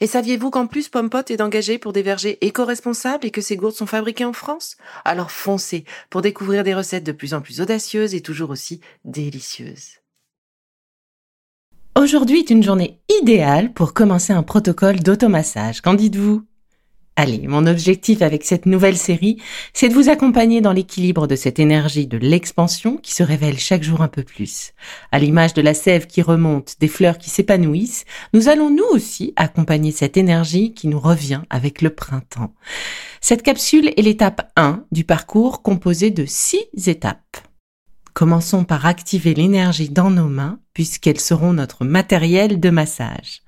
Et saviez-vous qu'en plus Pompot est engagé pour des vergers éco-responsables et que ces gourdes sont fabriquées en France? Alors foncez pour découvrir des recettes de plus en plus audacieuses et toujours aussi délicieuses. Aujourd'hui est une journée idéale pour commencer un protocole d'automassage. Qu'en dites-vous? Allez, mon objectif avec cette nouvelle série, c'est de vous accompagner dans l'équilibre de cette énergie de l'expansion qui se révèle chaque jour un peu plus. À l'image de la sève qui remonte, des fleurs qui s'épanouissent, nous allons nous aussi accompagner cette énergie qui nous revient avec le printemps. Cette capsule est l'étape 1 du parcours composé de 6 étapes. Commençons par activer l'énergie dans nos mains puisqu'elles seront notre matériel de massage.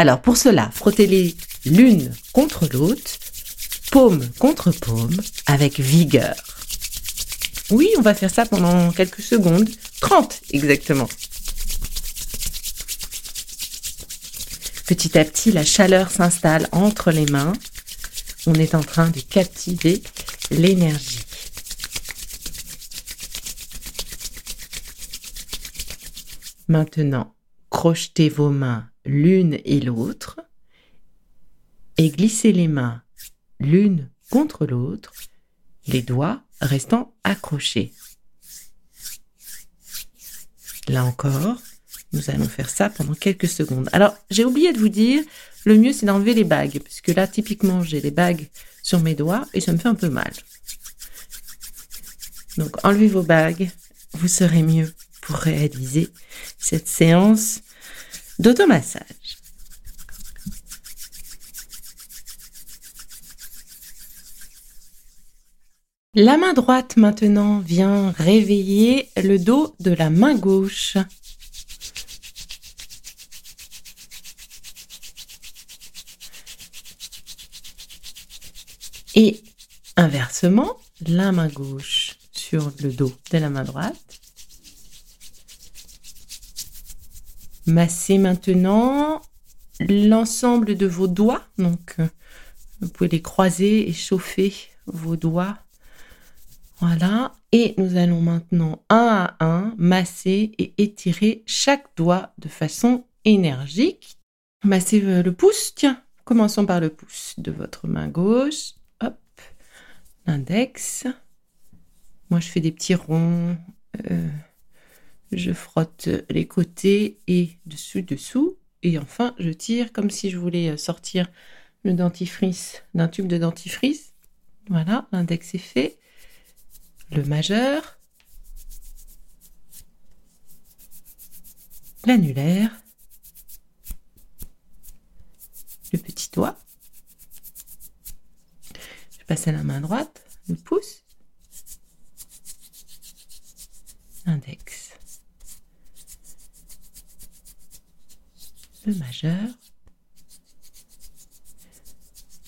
Alors pour cela, frottez-les l'une contre l'autre, paume contre paume, avec vigueur. Oui, on va faire ça pendant quelques secondes, 30 exactement. Petit à petit, la chaleur s'installe entre les mains. On est en train de captiver l'énergie. Maintenant, crochetez vos mains l'une et l'autre et glissez les mains l'une contre l'autre, les doigts restant accrochés. Là encore, nous allons faire ça pendant quelques secondes. Alors, j'ai oublié de vous dire, le mieux c'est d'enlever les bagues, puisque là, typiquement, j'ai les bagues sur mes doigts et ça me fait un peu mal. Donc, enlevez vos bagues, vous serez mieux pour réaliser cette séance d'automassage. La main droite maintenant vient réveiller le dos de la main gauche. Et inversement, la main gauche sur le dos de la main droite. Massez maintenant l'ensemble de vos doigts. Donc, euh, vous pouvez les croiser et chauffer vos doigts. Voilà. Et nous allons maintenant un à un masser et étirer chaque doigt de façon énergique. Massez euh, le pouce. Tiens, commençons par le pouce de votre main gauche. Hop. L'index. Moi, je fais des petits ronds. Euh, je frotte les côtés et dessus dessous et enfin je tire comme si je voulais sortir le dentifrice d'un tube de dentifrice. Voilà, l'index est fait. Le majeur. L'annulaire. Le petit doigt. Je passe à la main droite, le pouce. L'index. Le majeur,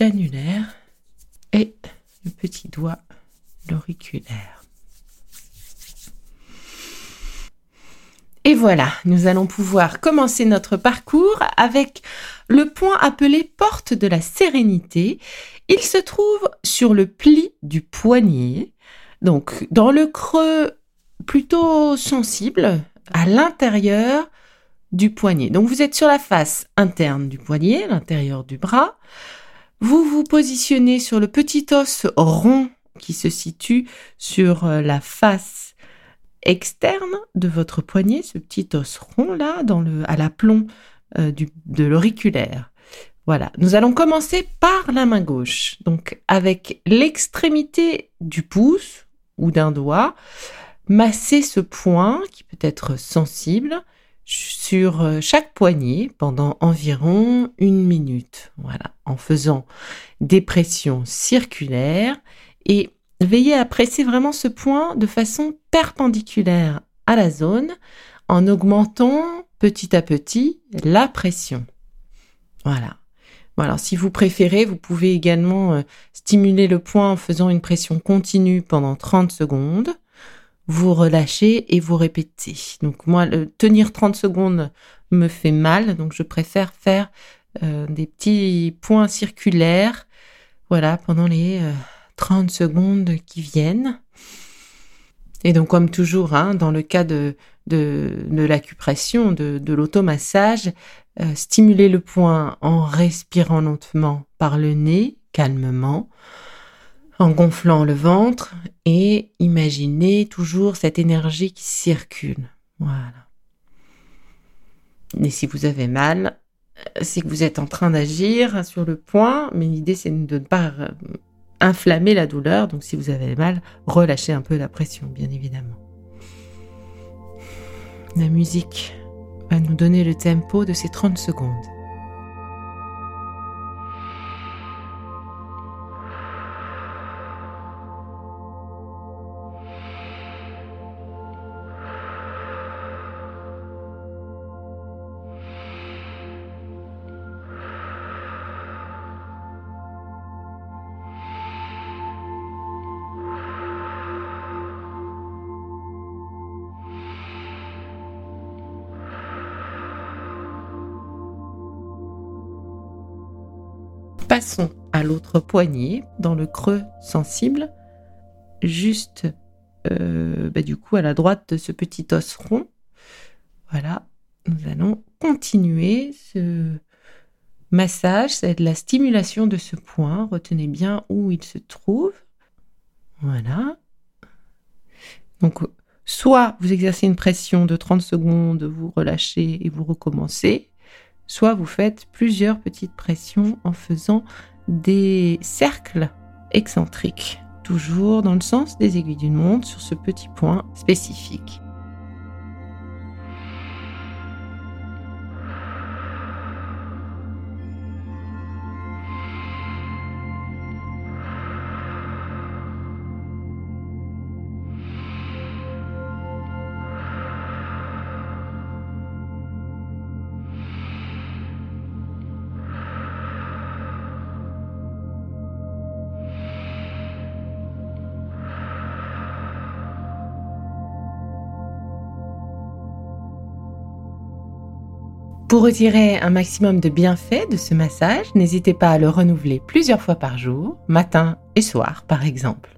l'annulaire et le petit doigt, l'auriculaire. Et voilà, nous allons pouvoir commencer notre parcours avec le point appelé porte de la sérénité. Il se trouve sur le pli du poignet, donc dans le creux plutôt sensible, à l'intérieur du poignet. Donc vous êtes sur la face interne du poignet, l'intérieur du bras. Vous vous positionnez sur le petit os rond qui se situe sur euh, la face externe de votre poignet, ce petit os rond là, à l'aplomb euh, de l'auriculaire. Voilà, nous allons commencer par la main gauche. Donc avec l'extrémité du pouce ou d'un doigt, masser ce point qui peut être sensible sur euh, chaque poignet pendant environ une minute. Voilà, en faisant des pressions circulaires et veillez à presser vraiment ce point de façon perpendiculaire à la zone en augmentant petit à petit la pression. Voilà. Voilà, si vous préférez, vous pouvez également euh, stimuler le point en faisant une pression continue pendant 30 secondes vous relâchez et vous répétez. Donc moi, tenir 30 secondes me fait mal, donc je préfère faire euh, des petits points circulaires, voilà, pendant les 30 euh, secondes qui viennent. Et donc, comme toujours, hein, dans le cas de, de, l'acupression, de, de l'automassage, euh, stimuler le point en respirant lentement par le nez, calmement, en gonflant le ventre et imaginez toujours cette énergie qui circule. Voilà. Et si vous avez mal, c'est que vous êtes en train d'agir sur le point, mais l'idée c'est de ne pas euh, inflammer la douleur. Donc si vous avez mal, relâchez un peu la pression, bien évidemment. La musique va nous donner le tempo de ces 30 secondes. Passons à l'autre poignet, dans le creux sensible, juste euh, bah, du coup à la droite de ce petit os rond. Voilà, nous allons continuer ce massage, c'est de la stimulation de ce point. Retenez bien où il se trouve. Voilà. Donc, soit vous exercez une pression de 30 secondes, vous relâchez et vous recommencez, soit vous faites plusieurs petites pressions en faisant des cercles excentriques, toujours dans le sens des aiguilles d'une montre sur ce petit point spécifique. Pour retirer un maximum de bienfaits de ce massage, n'hésitez pas à le renouveler plusieurs fois par jour, matin et soir par exemple.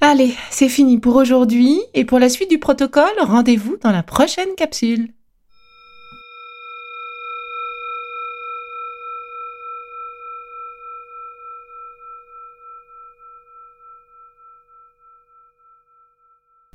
Allez, c'est fini pour aujourd'hui et pour la suite du protocole, rendez-vous dans la prochaine capsule.